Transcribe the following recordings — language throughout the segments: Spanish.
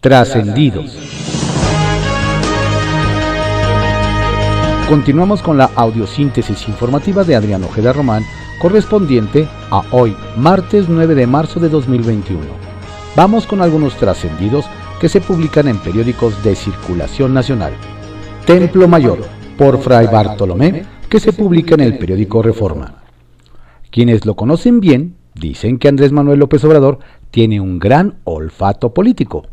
Trascendidos. Continuamos con la audiosíntesis informativa de Adrián Ojeda Román, correspondiente a hoy, martes 9 de marzo de 2021. Vamos con algunos trascendidos que se publican en periódicos de circulación nacional. Templo Mayor, por Fray Bartolomé, que se publica en el periódico Reforma. Quienes lo conocen bien dicen que Andrés Manuel López Obrador tiene un gran olfato político,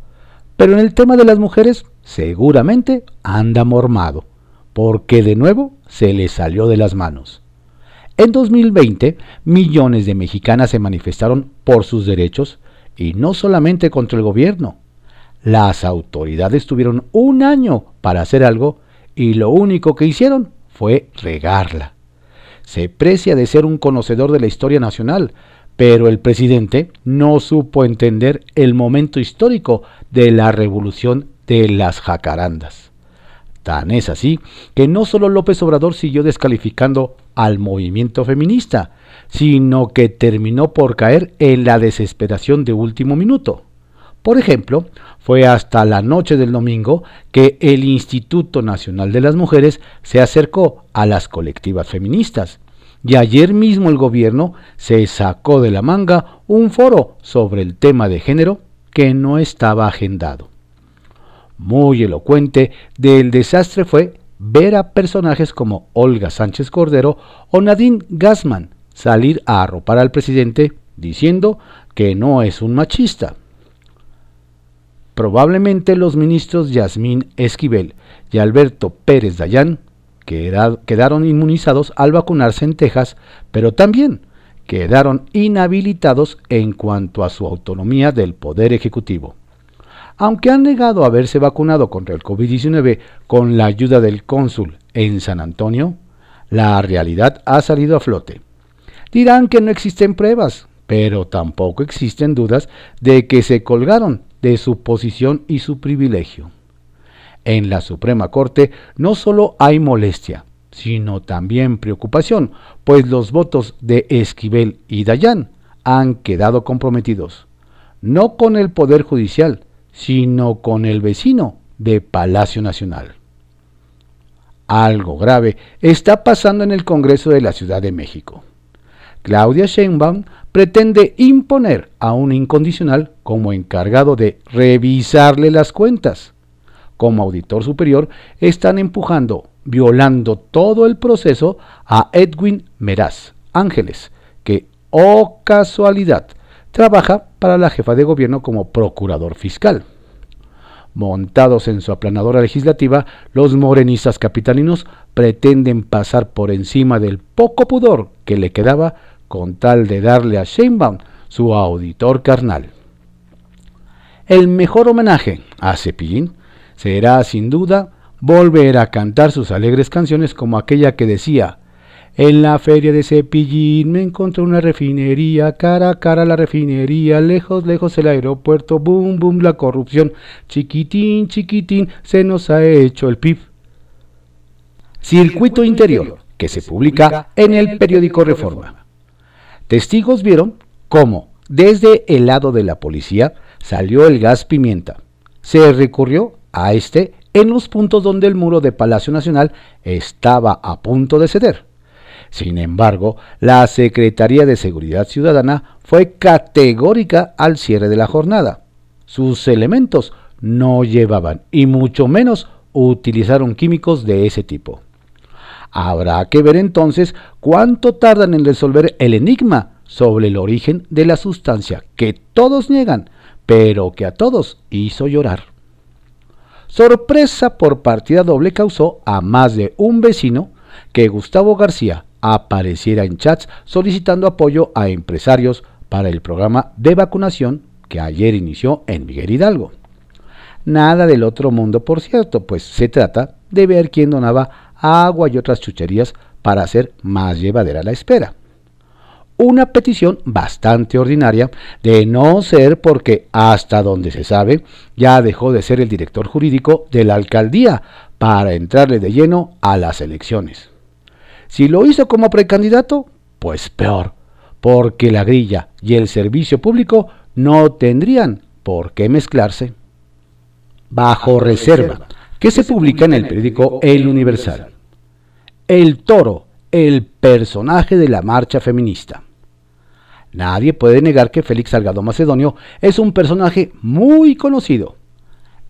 pero en el tema de las mujeres seguramente anda mormado porque de nuevo se le salió de las manos. En 2020, millones de mexicanas se manifestaron por sus derechos y no solamente contra el gobierno. Las autoridades tuvieron un año para hacer algo y lo único que hicieron fue regarla. Se precia de ser un conocedor de la historia nacional, pero el presidente no supo entender el momento histórico de la revolución de las jacarandas. Tan es así que no solo López Obrador siguió descalificando al movimiento feminista, sino que terminó por caer en la desesperación de último minuto. Por ejemplo, fue hasta la noche del domingo que el Instituto Nacional de las Mujeres se acercó a las colectivas feministas. Y ayer mismo el gobierno se sacó de la manga un foro sobre el tema de género que no estaba agendado. Muy elocuente del desastre fue ver a personajes como Olga Sánchez Cordero o Nadine Gassman salir a arropar al presidente diciendo que no es un machista. Probablemente los ministros Yasmín Esquivel y Alberto Pérez Dayán quedaron inmunizados al vacunarse en Texas, pero también quedaron inhabilitados en cuanto a su autonomía del Poder Ejecutivo aunque han negado haberse vacunado contra el COVID-19 con la ayuda del cónsul en San Antonio, la realidad ha salido a flote. Dirán que no existen pruebas, pero tampoco existen dudas de que se colgaron de su posición y su privilegio. En la Suprema Corte no solo hay molestia, sino también preocupación, pues los votos de Esquivel y Dayán han quedado comprometidos, no con el Poder Judicial, sino con el vecino de Palacio Nacional. Algo grave está pasando en el Congreso de la Ciudad de México. Claudia Sheinbaum pretende imponer a un incondicional como encargado de revisarle las cuentas. Como auditor superior están empujando, violando todo el proceso a Edwin Meraz Ángeles, que, oh casualidad, trabaja para la jefa de gobierno como procurador fiscal. Montados en su aplanadora legislativa, los morenistas capitalinos pretenden pasar por encima del poco pudor que le quedaba con tal de darle a Sheinbaum su auditor carnal. El mejor homenaje a Cepillín será sin duda volver a cantar sus alegres canciones como aquella que decía en la feria de Cepillín me encontré una refinería, cara a cara la refinería, lejos, lejos el aeropuerto, boom, boom, la corrupción, chiquitín, chiquitín, se nos ha hecho el PIB. Circuito Interior, que se publica en el periódico Reforma. Testigos vieron cómo, desde el lado de la policía, salió el gas pimienta. Se recurrió a este en los puntos donde el muro de Palacio Nacional estaba a punto de ceder. Sin embargo, la Secretaría de Seguridad Ciudadana fue categórica al cierre de la jornada. Sus elementos no llevaban y mucho menos utilizaron químicos de ese tipo. Habrá que ver entonces cuánto tardan en resolver el enigma sobre el origen de la sustancia que todos niegan, pero que a todos hizo llorar. Sorpresa por partida doble causó a más de un vecino que Gustavo García, apareciera en chats solicitando apoyo a empresarios para el programa de vacunación que ayer inició en Miguel Hidalgo. Nada del otro mundo, por cierto, pues se trata de ver quién donaba agua y otras chucherías para hacer más llevadera la espera. Una petición bastante ordinaria, de no ser porque, hasta donde se sabe, ya dejó de ser el director jurídico de la alcaldía para entrarle de lleno a las elecciones. Si lo hizo como precandidato, pues peor, porque la grilla y el servicio público no tendrían por qué mezclarse. Bajo reserva, que se publica en el periódico El Universal. El toro, el personaje de la marcha feminista. Nadie puede negar que Félix Salgado Macedonio es un personaje muy conocido.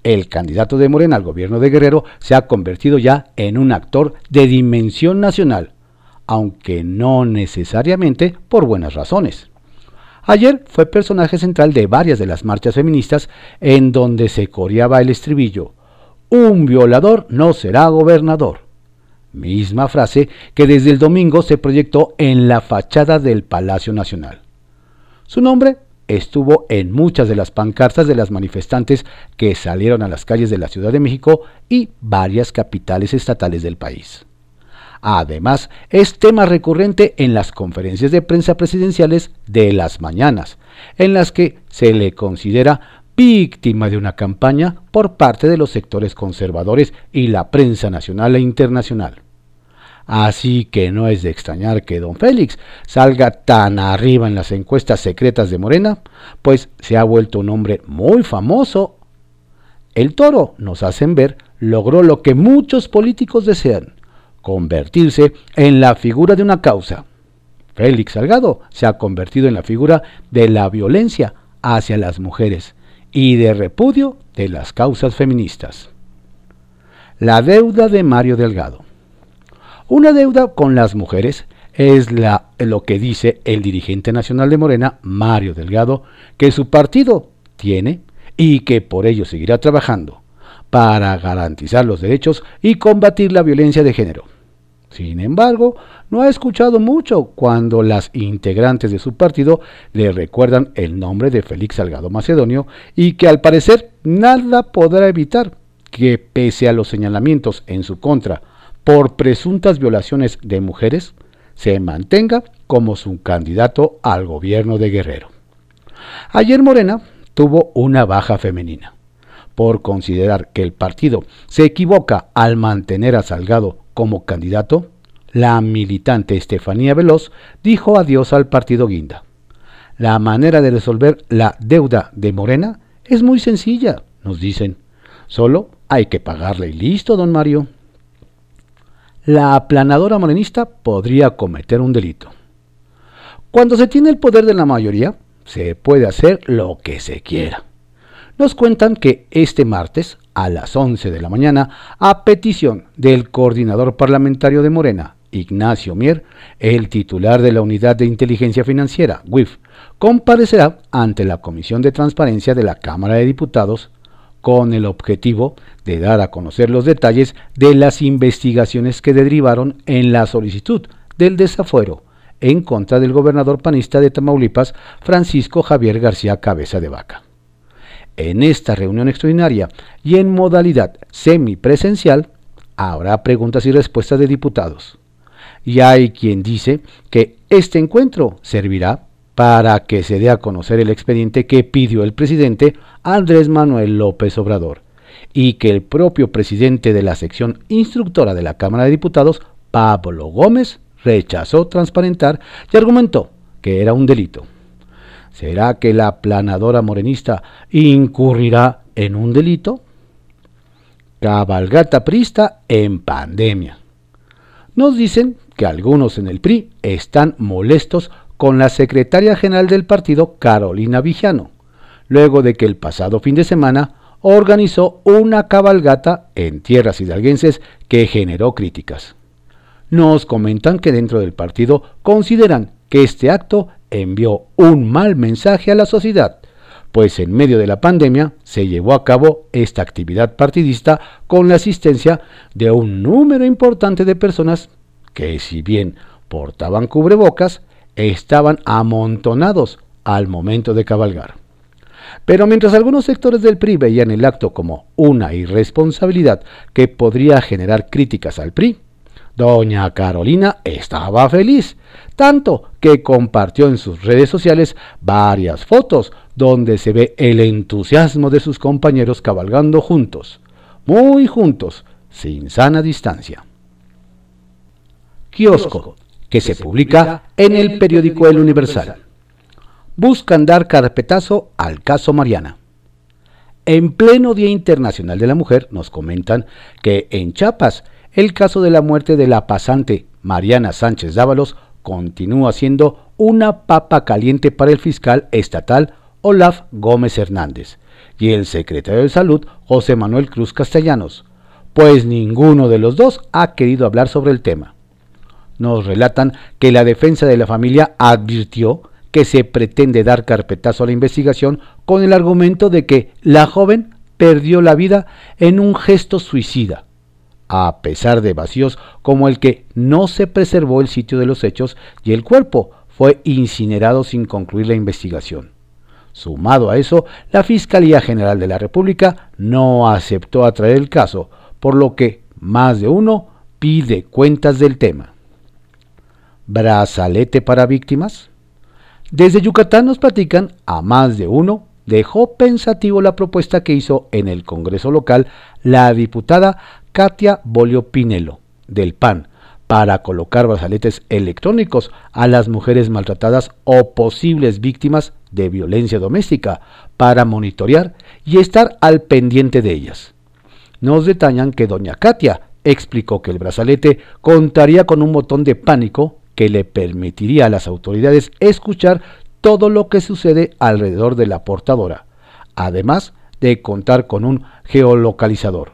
El candidato de Morena al gobierno de Guerrero se ha convertido ya en un actor de dimensión nacional, aunque no necesariamente por buenas razones. Ayer fue personaje central de varias de las marchas feministas en donde se coreaba el estribillo, un violador no será gobernador. Misma frase que desde el domingo se proyectó en la fachada del Palacio Nacional. Su nombre estuvo en muchas de las pancartas de las manifestantes que salieron a las calles de la Ciudad de México y varias capitales estatales del país. Además, es tema recurrente en las conferencias de prensa presidenciales de las mañanas, en las que se le considera víctima de una campaña por parte de los sectores conservadores y la prensa nacional e internacional. Así que no es de extrañar que don Félix salga tan arriba en las encuestas secretas de Morena, pues se ha vuelto un hombre muy famoso. El toro, nos hacen ver, logró lo que muchos políticos desean, convertirse en la figura de una causa. Félix Salgado se ha convertido en la figura de la violencia hacia las mujeres y de repudio de las causas feministas. La deuda de Mario Delgado. Una deuda con las mujeres es la, lo que dice el dirigente nacional de Morena, Mario Delgado, que su partido tiene y que por ello seguirá trabajando para garantizar los derechos y combatir la violencia de género. Sin embargo, no ha escuchado mucho cuando las integrantes de su partido le recuerdan el nombre de Félix Salgado Macedonio y que al parecer nada podrá evitar que pese a los señalamientos en su contra por presuntas violaciones de mujeres, se mantenga como su candidato al gobierno de Guerrero. Ayer Morena tuvo una baja femenina por considerar que el partido se equivoca al mantener a Salgado como candidato, la militante Estefanía Veloz dijo adiós al partido Guinda. La manera de resolver la deuda de Morena es muy sencilla, nos dicen. Solo hay que pagarle y listo, don Mario la aplanadora morenista podría cometer un delito. Cuando se tiene el poder de la mayoría, se puede hacer lo que se quiera. Nos cuentan que este martes, a las 11 de la mañana, a petición del coordinador parlamentario de Morena, Ignacio Mier, el titular de la Unidad de Inteligencia Financiera, WIF, comparecerá ante la Comisión de Transparencia de la Cámara de Diputados con el objetivo de dar a conocer los detalles de las investigaciones que derivaron en la solicitud del desafuero en contra del gobernador panista de Tamaulipas, Francisco Javier García Cabeza de Vaca. En esta reunión extraordinaria y en modalidad semipresencial habrá preguntas y respuestas de diputados. Y hay quien dice que este encuentro servirá para que se dé a conocer el expediente que pidió el presidente Andrés Manuel López Obrador y que el propio presidente de la sección instructora de la Cámara de Diputados, Pablo Gómez, rechazó transparentar y argumentó que era un delito. ¿Será que la planadora morenista incurrirá en un delito? Cabalgata prista en pandemia. Nos dicen que algunos en el PRI están molestos con la secretaria general del partido, Carolina Vigiano, luego de que el pasado fin de semana organizó una cabalgata en tierras hidalguenses que generó críticas. Nos comentan que dentro del partido consideran que este acto envió un mal mensaje a la sociedad, pues en medio de la pandemia se llevó a cabo esta actividad partidista con la asistencia de un número importante de personas que si bien portaban cubrebocas, estaban amontonados al momento de cabalgar. Pero mientras algunos sectores del PRI veían el acto como una irresponsabilidad que podría generar críticas al PRI, doña Carolina estaba feliz, tanto que compartió en sus redes sociales varias fotos donde se ve el entusiasmo de sus compañeros cabalgando juntos, muy juntos, sin sana distancia. Kiosco que se publica en el periódico El Universal. Buscan dar carpetazo al caso Mariana. En pleno Día Internacional de la Mujer nos comentan que en Chiapas el caso de la muerte de la pasante Mariana Sánchez Dávalos continúa siendo una papa caliente para el fiscal estatal Olaf Gómez Hernández y el secretario de Salud José Manuel Cruz Castellanos, pues ninguno de los dos ha querido hablar sobre el tema. Nos relatan que la defensa de la familia advirtió que se pretende dar carpetazo a la investigación con el argumento de que la joven perdió la vida en un gesto suicida, a pesar de vacíos como el que no se preservó el sitio de los hechos y el cuerpo fue incinerado sin concluir la investigación. Sumado a eso, la Fiscalía General de la República no aceptó atraer el caso, por lo que más de uno pide cuentas del tema. ¿Brazalete para víctimas? Desde Yucatán nos platican a más de uno dejó pensativo la propuesta que hizo en el Congreso local la diputada Katia Bolio Pinelo, del PAN, para colocar brazaletes electrónicos a las mujeres maltratadas o posibles víctimas de violencia doméstica, para monitorear y estar al pendiente de ellas. Nos detallan que doña Katia explicó que el brazalete contaría con un botón de pánico que le permitiría a las autoridades escuchar todo lo que sucede alrededor de la portadora, además de contar con un geolocalizador.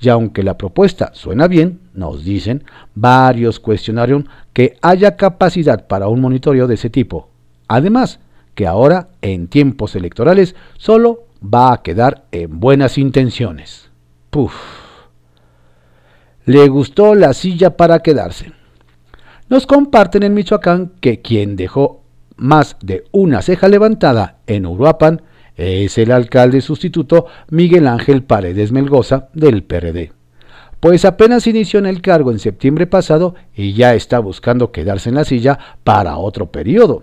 Y aunque la propuesta suena bien, nos dicen, varios cuestionaron que haya capacidad para un monitoreo de ese tipo. Además, que ahora, en tiempos electorales, solo va a quedar en buenas intenciones. Puf. Le gustó la silla para quedarse. Nos comparten en Michoacán que quien dejó más de una ceja levantada en Uruapan es el alcalde sustituto Miguel Ángel Paredes Melgoza del PRD. Pues apenas inició en el cargo en septiembre pasado y ya está buscando quedarse en la silla para otro periodo.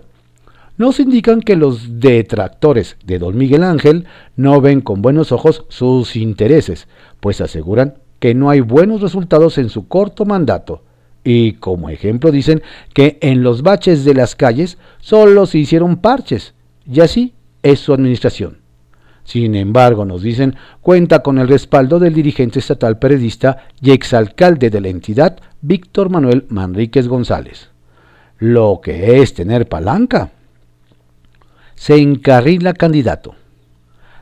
Nos indican que los detractores de don Miguel Ángel no ven con buenos ojos sus intereses, pues aseguran que no hay buenos resultados en su corto mandato y como ejemplo dicen que en los baches de las calles solo se hicieron parches, y así es su administración. Sin embargo, nos dicen, cuenta con el respaldo del dirigente estatal periodista y exalcalde de la entidad, Víctor Manuel Manríquez González. Lo que es tener palanca. Se encarrila candidato.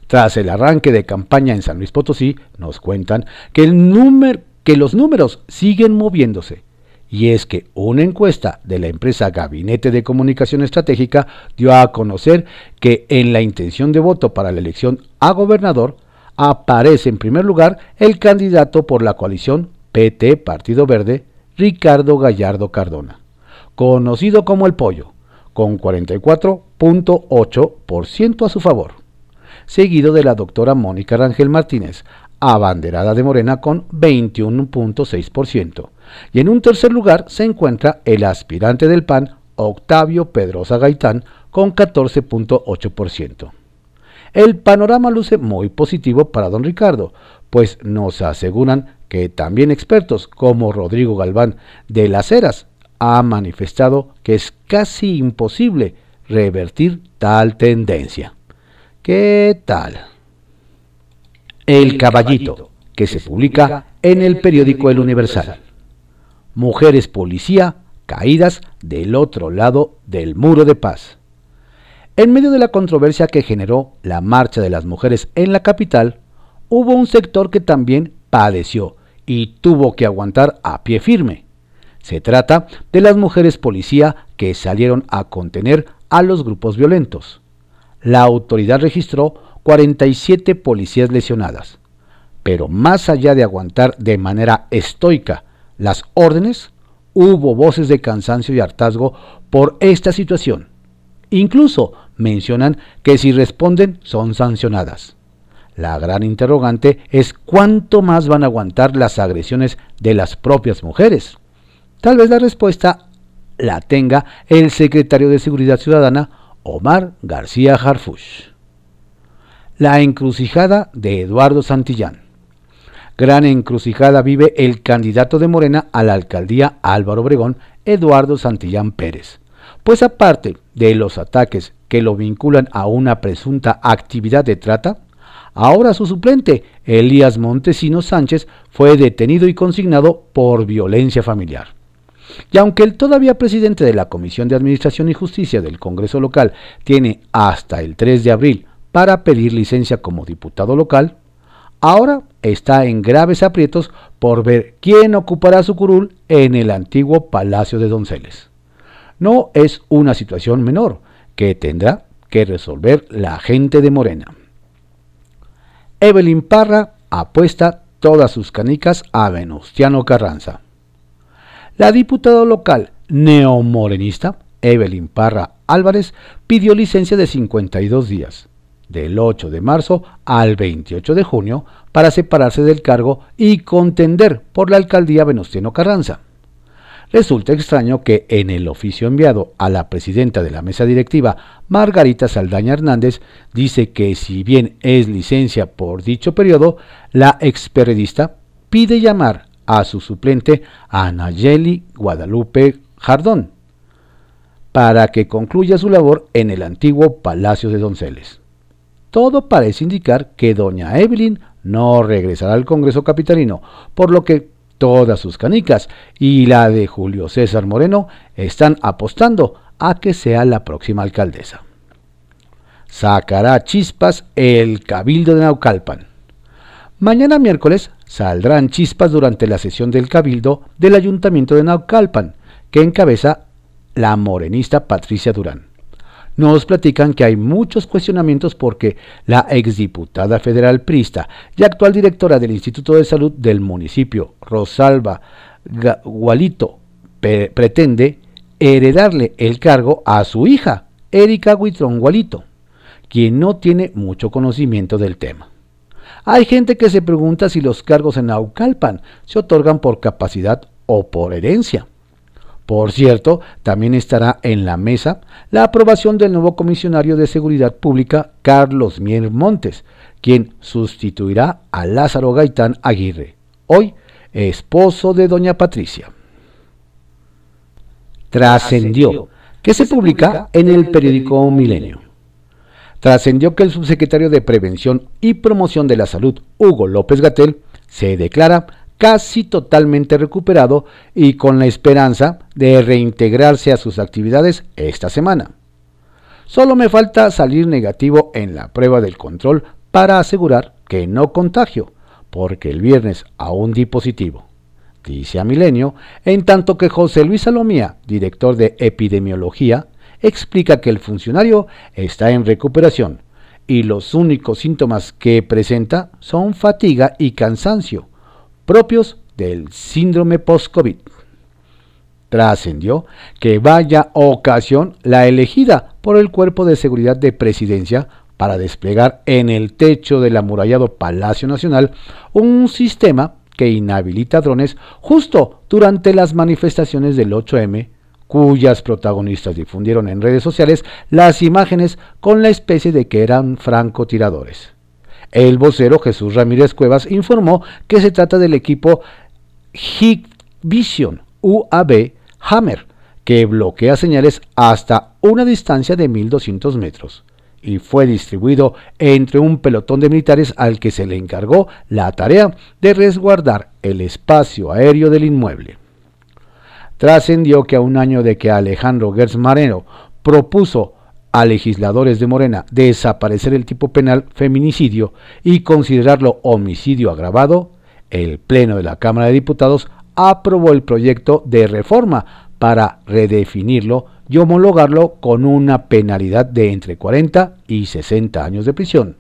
Tras el arranque de campaña en San Luis Potosí, nos cuentan que, el número, que los números siguen moviéndose y es que una encuesta de la empresa Gabinete de Comunicación Estratégica dio a conocer que en la intención de voto para la elección a gobernador aparece en primer lugar el candidato por la coalición PT Partido Verde, Ricardo Gallardo Cardona, conocido como el Pollo, con 44.8% a su favor, seguido de la doctora Mónica Rangel Martínez, abanderada de Morena con 21.6%. Y en un tercer lugar se encuentra el aspirante del PAN, Octavio Pedrosa Gaitán, con 14.8%. El panorama luce muy positivo para don Ricardo, pues nos aseguran que también expertos como Rodrigo Galván de las Heras ha manifestado que es casi imposible revertir tal tendencia. ¿Qué tal? El Caballito, que se publica en el periódico El Universal mujeres policía caídas del otro lado del muro de paz. En medio de la controversia que generó la marcha de las mujeres en la capital, hubo un sector que también padeció y tuvo que aguantar a pie firme. Se trata de las mujeres policía que salieron a contener a los grupos violentos. La autoridad registró 47 policías lesionadas. Pero más allá de aguantar de manera estoica las órdenes, hubo voces de cansancio y hartazgo por esta situación. Incluso mencionan que si responden son sancionadas. La gran interrogante es cuánto más van a aguantar las agresiones de las propias mujeres. Tal vez la respuesta la tenga el secretario de Seguridad Ciudadana, Omar García Harfush. La encrucijada de Eduardo Santillán gran encrucijada vive el candidato de Morena a la alcaldía Álvaro Obregón, Eduardo Santillán Pérez. Pues aparte de los ataques que lo vinculan a una presunta actividad de trata, Ahora su suplente, Elías Montesinos Sánchez, fue detenido y consignado por violencia familiar. Y aunque el todavía presidente de la Comisión de Administración y Justicia del Congreso local tiene hasta el 3 de abril para pedir licencia como diputado local, ahora está en graves aprietos por ver quién ocupará su curul en el antiguo Palacio de Donceles. No es una situación menor que tendrá que resolver la gente de Morena. Evelyn Parra apuesta todas sus canicas a Venustiano Carranza. La diputada local neomorenista, Evelyn Parra Álvarez, pidió licencia de 52 días, del 8 de marzo al 28 de junio, para separarse del cargo y contender por la alcaldía Venustiano Carranza. Resulta extraño que en el oficio enviado a la presidenta de la mesa directiva, Margarita Saldaña Hernández, dice que si bien es licencia por dicho periodo, la experiodista pide llamar a su suplente Anayeli Guadalupe Jardón para que concluya su labor en el antiguo Palacio de Donceles. Todo parece indicar que doña Evelyn no regresará al Congreso Capitalino, por lo que todas sus canicas y la de Julio César Moreno están apostando a que sea la próxima alcaldesa. Sacará chispas el Cabildo de Naucalpan. Mañana miércoles saldrán chispas durante la sesión del Cabildo del Ayuntamiento de Naucalpan, que encabeza la morenista Patricia Durán nos platican que hay muchos cuestionamientos porque la exdiputada federal prista y actual directora del Instituto de Salud del municipio, Rosalba Gualito, pretende heredarle el cargo a su hija, Erika Huitrón Gualito, quien no tiene mucho conocimiento del tema. Hay gente que se pregunta si los cargos en Aucalpan se otorgan por capacidad o por herencia. Por cierto, también estará en la mesa la aprobación del nuevo comisionario de Seguridad Pública, Carlos Mier Montes, quien sustituirá a Lázaro Gaitán Aguirre, hoy esposo de doña Patricia. Trascendió, que se publica en el periódico Milenio. Trascendió que el subsecretario de Prevención y Promoción de la Salud, Hugo López Gatel, se declara casi totalmente recuperado y con la esperanza de reintegrarse a sus actividades esta semana. Solo me falta salir negativo en la prueba del control para asegurar que no contagio, porque el viernes aún di positivo, dice a Milenio, en tanto que José Luis Salomía, director de epidemiología, explica que el funcionario está en recuperación y los únicos síntomas que presenta son fatiga y cansancio, propios del síndrome post-COVID. Trascendió que vaya ocasión la elegida por el Cuerpo de Seguridad de Presidencia para desplegar en el techo del amurallado Palacio Nacional un sistema que inhabilita drones justo durante las manifestaciones del 8M, cuyas protagonistas difundieron en redes sociales las imágenes con la especie de que eran francotiradores. El vocero Jesús Ramírez Cuevas informó que se trata del equipo Hikvision UAB Hammer, que bloquea señales hasta una distancia de 1200 metros y fue distribuido entre un pelotón de militares al que se le encargó la tarea de resguardar el espacio aéreo del inmueble. Trascendió que a un año de que Alejandro Gertz propuso a legisladores de Morena desaparecer el tipo penal feminicidio y considerarlo homicidio agravado, el Pleno de la Cámara de Diputados aprobó el proyecto de reforma para redefinirlo y homologarlo con una penalidad de entre 40 y 60 años de prisión,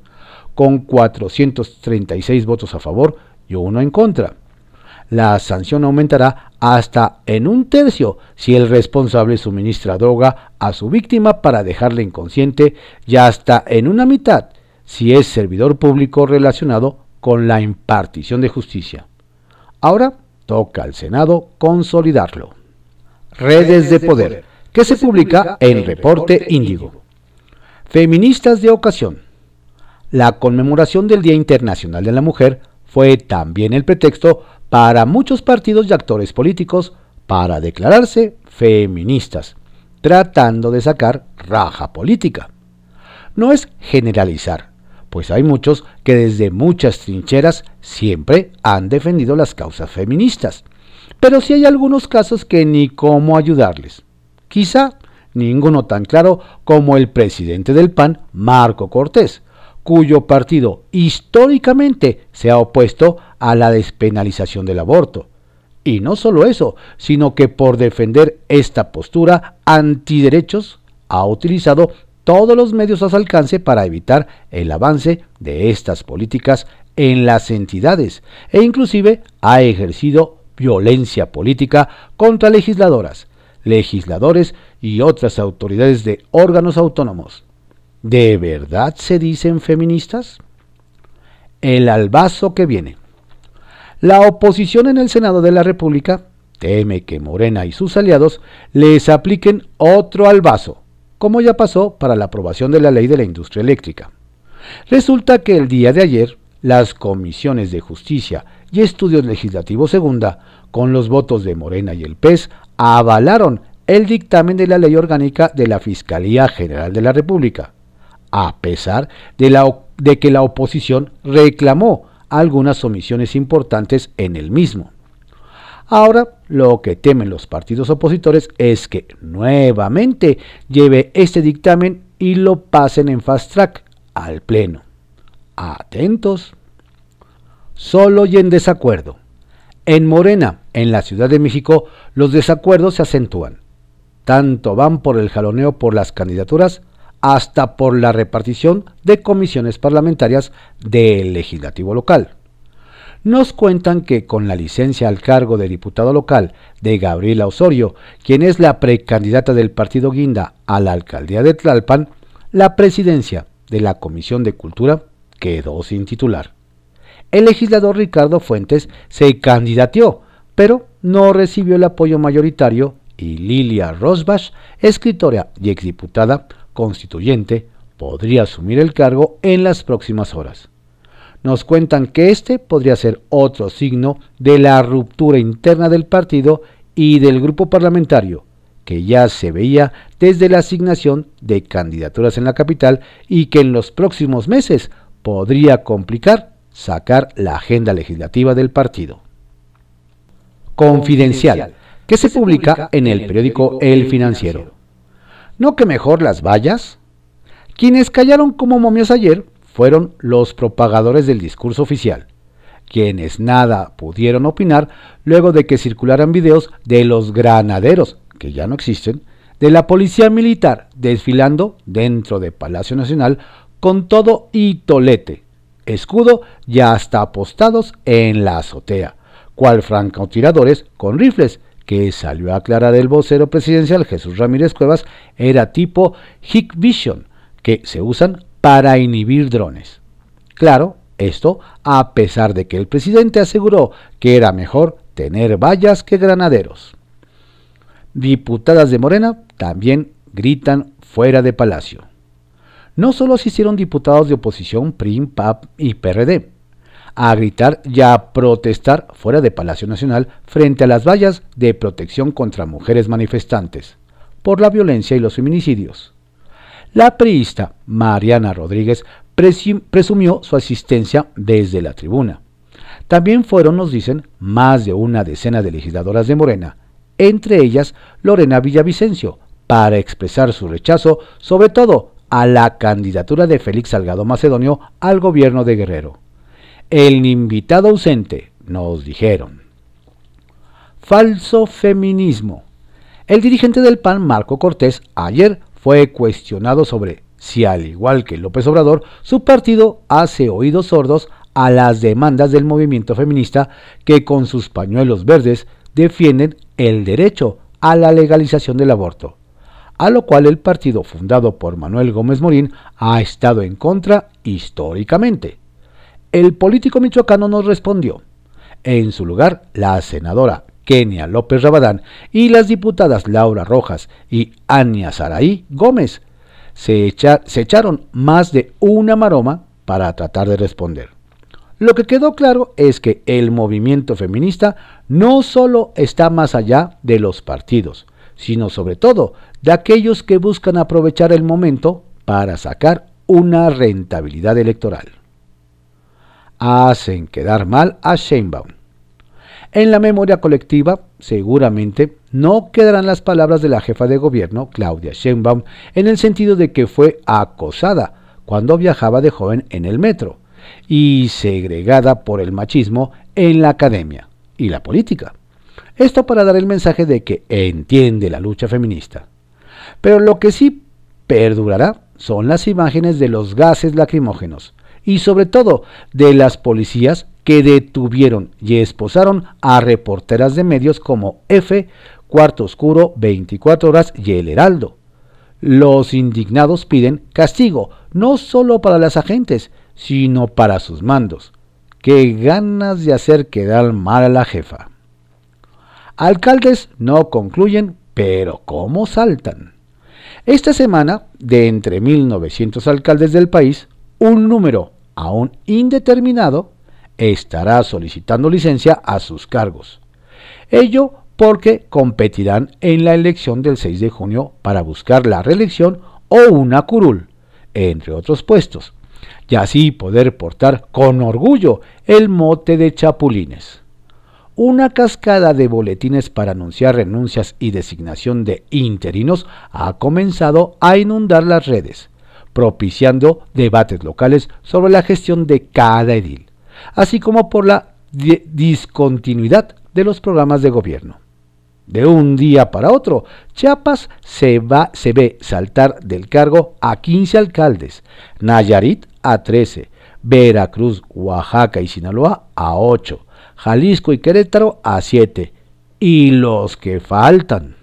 con 436 votos a favor y uno en contra la sanción aumentará hasta en un tercio si el responsable suministra droga a su víctima para dejarla inconsciente y hasta en una mitad si es servidor público relacionado con la impartición de justicia. Ahora toca al Senado consolidarlo. Redes de Poder, que se publica en Reporte Índigo. Feministas de ocasión. La conmemoración del Día Internacional de la Mujer fue también el pretexto para muchos partidos y actores políticos para declararse feministas, tratando de sacar raja política. No es generalizar, pues hay muchos que desde muchas trincheras siempre han defendido las causas feministas. Pero sí hay algunos casos que ni cómo ayudarles. Quizá ninguno tan claro como el presidente del PAN, Marco Cortés, cuyo partido históricamente se ha opuesto a la despenalización del aborto. Y no solo eso, sino que por defender esta postura antiderechos ha utilizado todos los medios a su alcance para evitar el avance de estas políticas en las entidades e inclusive ha ejercido violencia política contra legisladoras, legisladores y otras autoridades de órganos autónomos. ¿De verdad se dicen feministas? El albazo que viene. La oposición en el Senado de la República teme que Morena y sus aliados les apliquen otro albazo como ya pasó para la aprobación de la ley de la industria eléctrica. Resulta que el día de ayer, las comisiones de justicia y estudios legislativos segunda, con los votos de Morena y el PES, avalaron el dictamen de la ley orgánica de la Fiscalía General de la República, a pesar de, de que la oposición reclamó algunas omisiones importantes en el mismo. Ahora lo que temen los partidos opositores es que nuevamente lleve este dictamen y lo pasen en fast track al Pleno. Atentos. Solo y en desacuerdo. En Morena, en la Ciudad de México, los desacuerdos se acentúan. Tanto van por el jaloneo por las candidaturas hasta por la repartición de comisiones parlamentarias del legislativo local nos cuentan que con la licencia al cargo de diputado local de Gabriela Osorio, quien es la precandidata del partido Guinda a la alcaldía de Tlalpan, la presidencia de la Comisión de Cultura quedó sin titular. El legislador Ricardo Fuentes se candidateó, pero no recibió el apoyo mayoritario y Lilia Rosbach, escritora y exdiputada constituyente, podría asumir el cargo en las próximas horas nos cuentan que este podría ser otro signo de la ruptura interna del partido y del grupo parlamentario, que ya se veía desde la asignación de candidaturas en la capital y que en los próximos meses podría complicar sacar la agenda legislativa del partido. Confidencial, que se publica en el periódico El Financiero. ¿No que mejor las vallas? Quienes callaron como momias ayer fueron los propagadores del discurso oficial, quienes nada pudieron opinar luego de que circularan videos de los granaderos, que ya no existen, de la policía militar desfilando dentro de Palacio Nacional con todo y tolete, escudo ya hasta apostados en la azotea, cual francotiradores con rifles, que salió a aclarar el vocero presidencial Jesús Ramírez Cuevas, era tipo Vision, que se usan para inhibir drones. Claro, esto a pesar de que el presidente aseguró que era mejor tener vallas que granaderos. Diputadas de Morena también gritan fuera de palacio. No solo se hicieron diputados de oposición PRIM, PAP y PRD, a gritar y a protestar fuera de Palacio Nacional frente a las vallas de protección contra mujeres manifestantes por la violencia y los feminicidios. La priista Mariana Rodríguez presumió su asistencia desde la tribuna. También fueron, nos dicen, más de una decena de legisladoras de Morena, entre ellas Lorena Villavicencio, para expresar su rechazo, sobre todo a la candidatura de Félix Salgado Macedonio al gobierno de Guerrero. El invitado ausente, nos dijeron. Falso feminismo. El dirigente del PAN, Marco Cortés, ayer fue cuestionado sobre si, al igual que López Obrador, su partido hace oídos sordos a las demandas del movimiento feminista que con sus pañuelos verdes defienden el derecho a la legalización del aborto, a lo cual el partido fundado por Manuel Gómez Morín ha estado en contra históricamente. El político michoacano nos respondió. En su lugar, la senadora Kenia López Rabadán y las diputadas Laura Rojas y Ania Saraí Gómez se, se echaron más de una maroma para tratar de responder. Lo que quedó claro es que el movimiento feminista no solo está más allá de los partidos, sino sobre todo de aquellos que buscan aprovechar el momento para sacar una rentabilidad electoral. Hacen quedar mal a Sheinbaum. En la memoria colectiva, seguramente, no quedarán las palabras de la jefa de gobierno, Claudia Sheinbaum, en el sentido de que fue acosada cuando viajaba de joven en el metro y segregada por el machismo en la academia y la política. Esto para dar el mensaje de que entiende la lucha feminista. Pero lo que sí perdurará son las imágenes de los gases lacrimógenos y sobre todo de las policías que detuvieron y esposaron a reporteras de medios como F, Cuarto Oscuro, 24 Horas y El Heraldo. Los indignados piden castigo no solo para las agentes, sino para sus mandos. Qué ganas de hacer quedar mal a la jefa. Alcaldes no concluyen, pero ¿cómo saltan? Esta semana, de entre 1.900 alcaldes del país, un número aún indeterminado estará solicitando licencia a sus cargos. Ello porque competirán en la elección del 6 de junio para buscar la reelección o una curul, entre otros puestos, y así poder portar con orgullo el mote de chapulines. Una cascada de boletines para anunciar renuncias y designación de interinos ha comenzado a inundar las redes, propiciando debates locales sobre la gestión de cada edil así como por la discontinuidad de los programas de gobierno. De un día para otro, Chiapas se, va, se ve saltar del cargo a 15 alcaldes, Nayarit a 13, Veracruz, Oaxaca y Sinaloa a 8, Jalisco y Querétaro a 7, y los que faltan.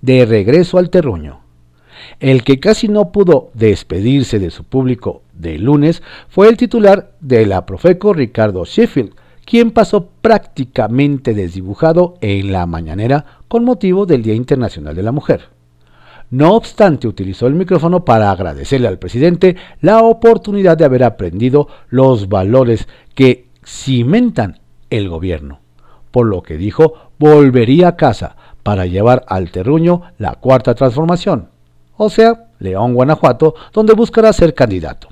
De regreso al terruño. El que casi no pudo despedirse de su público de lunes fue el titular de la Profeco, Ricardo Sheffield, quien pasó prácticamente desdibujado en la mañanera con motivo del Día Internacional de la Mujer. No obstante, utilizó el micrófono para agradecerle al presidente la oportunidad de haber aprendido los valores que cimentan el gobierno, por lo que dijo volvería a casa para llevar al terruño la cuarta transformación, o sea, León, Guanajuato, donde buscará ser candidato.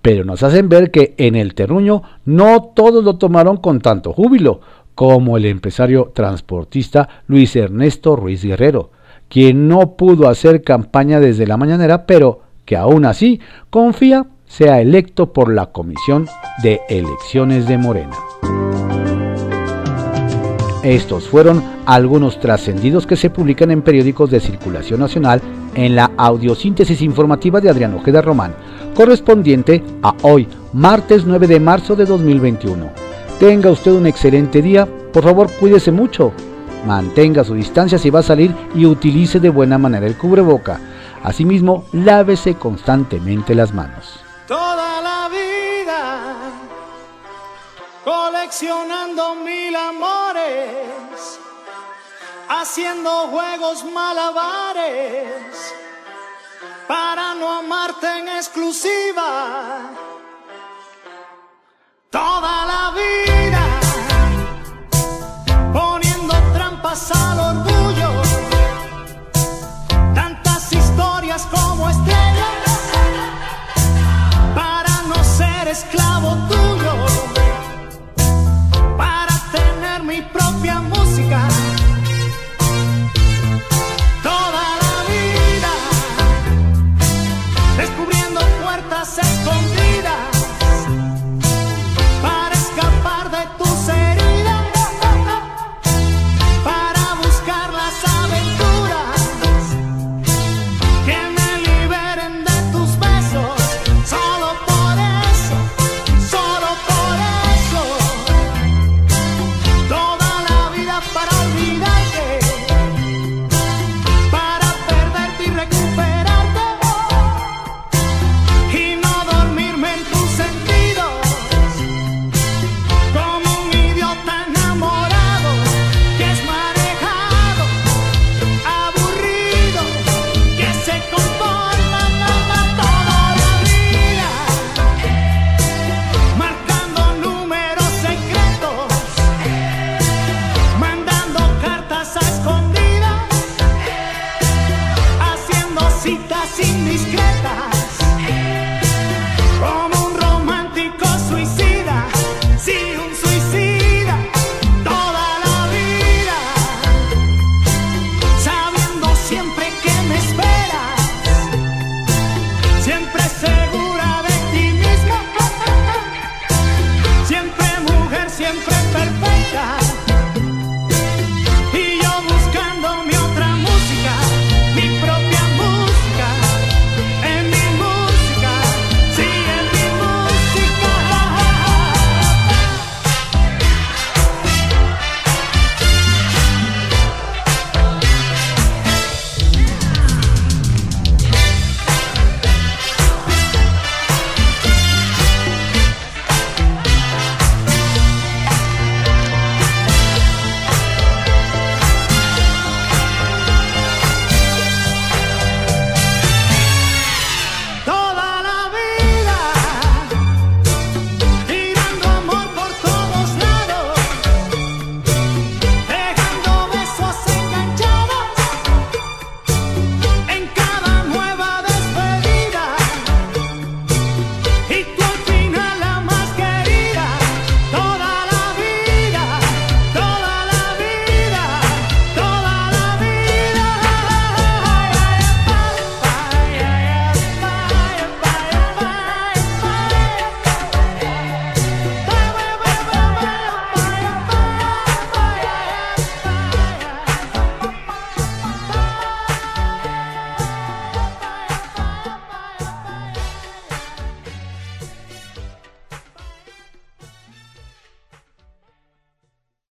Pero nos hacen ver que en el terruño no todos lo tomaron con tanto júbilo, como el empresario transportista Luis Ernesto Ruiz Guerrero, quien no pudo hacer campaña desde la mañanera, pero que aún así confía sea electo por la Comisión de Elecciones de Morena. Estos fueron algunos trascendidos que se publican en periódicos de circulación nacional en la audiosíntesis informativa de Adrián Ojeda Román, correspondiente a hoy, martes 9 de marzo de 2021. Tenga usted un excelente día, por favor cuídese mucho, mantenga su distancia si va a salir y utilice de buena manera el cubreboca. Asimismo, lávese constantemente las manos. Toda la vida coleccionando mil amores, haciendo juegos malabares para no amarte en exclusiva toda la vida.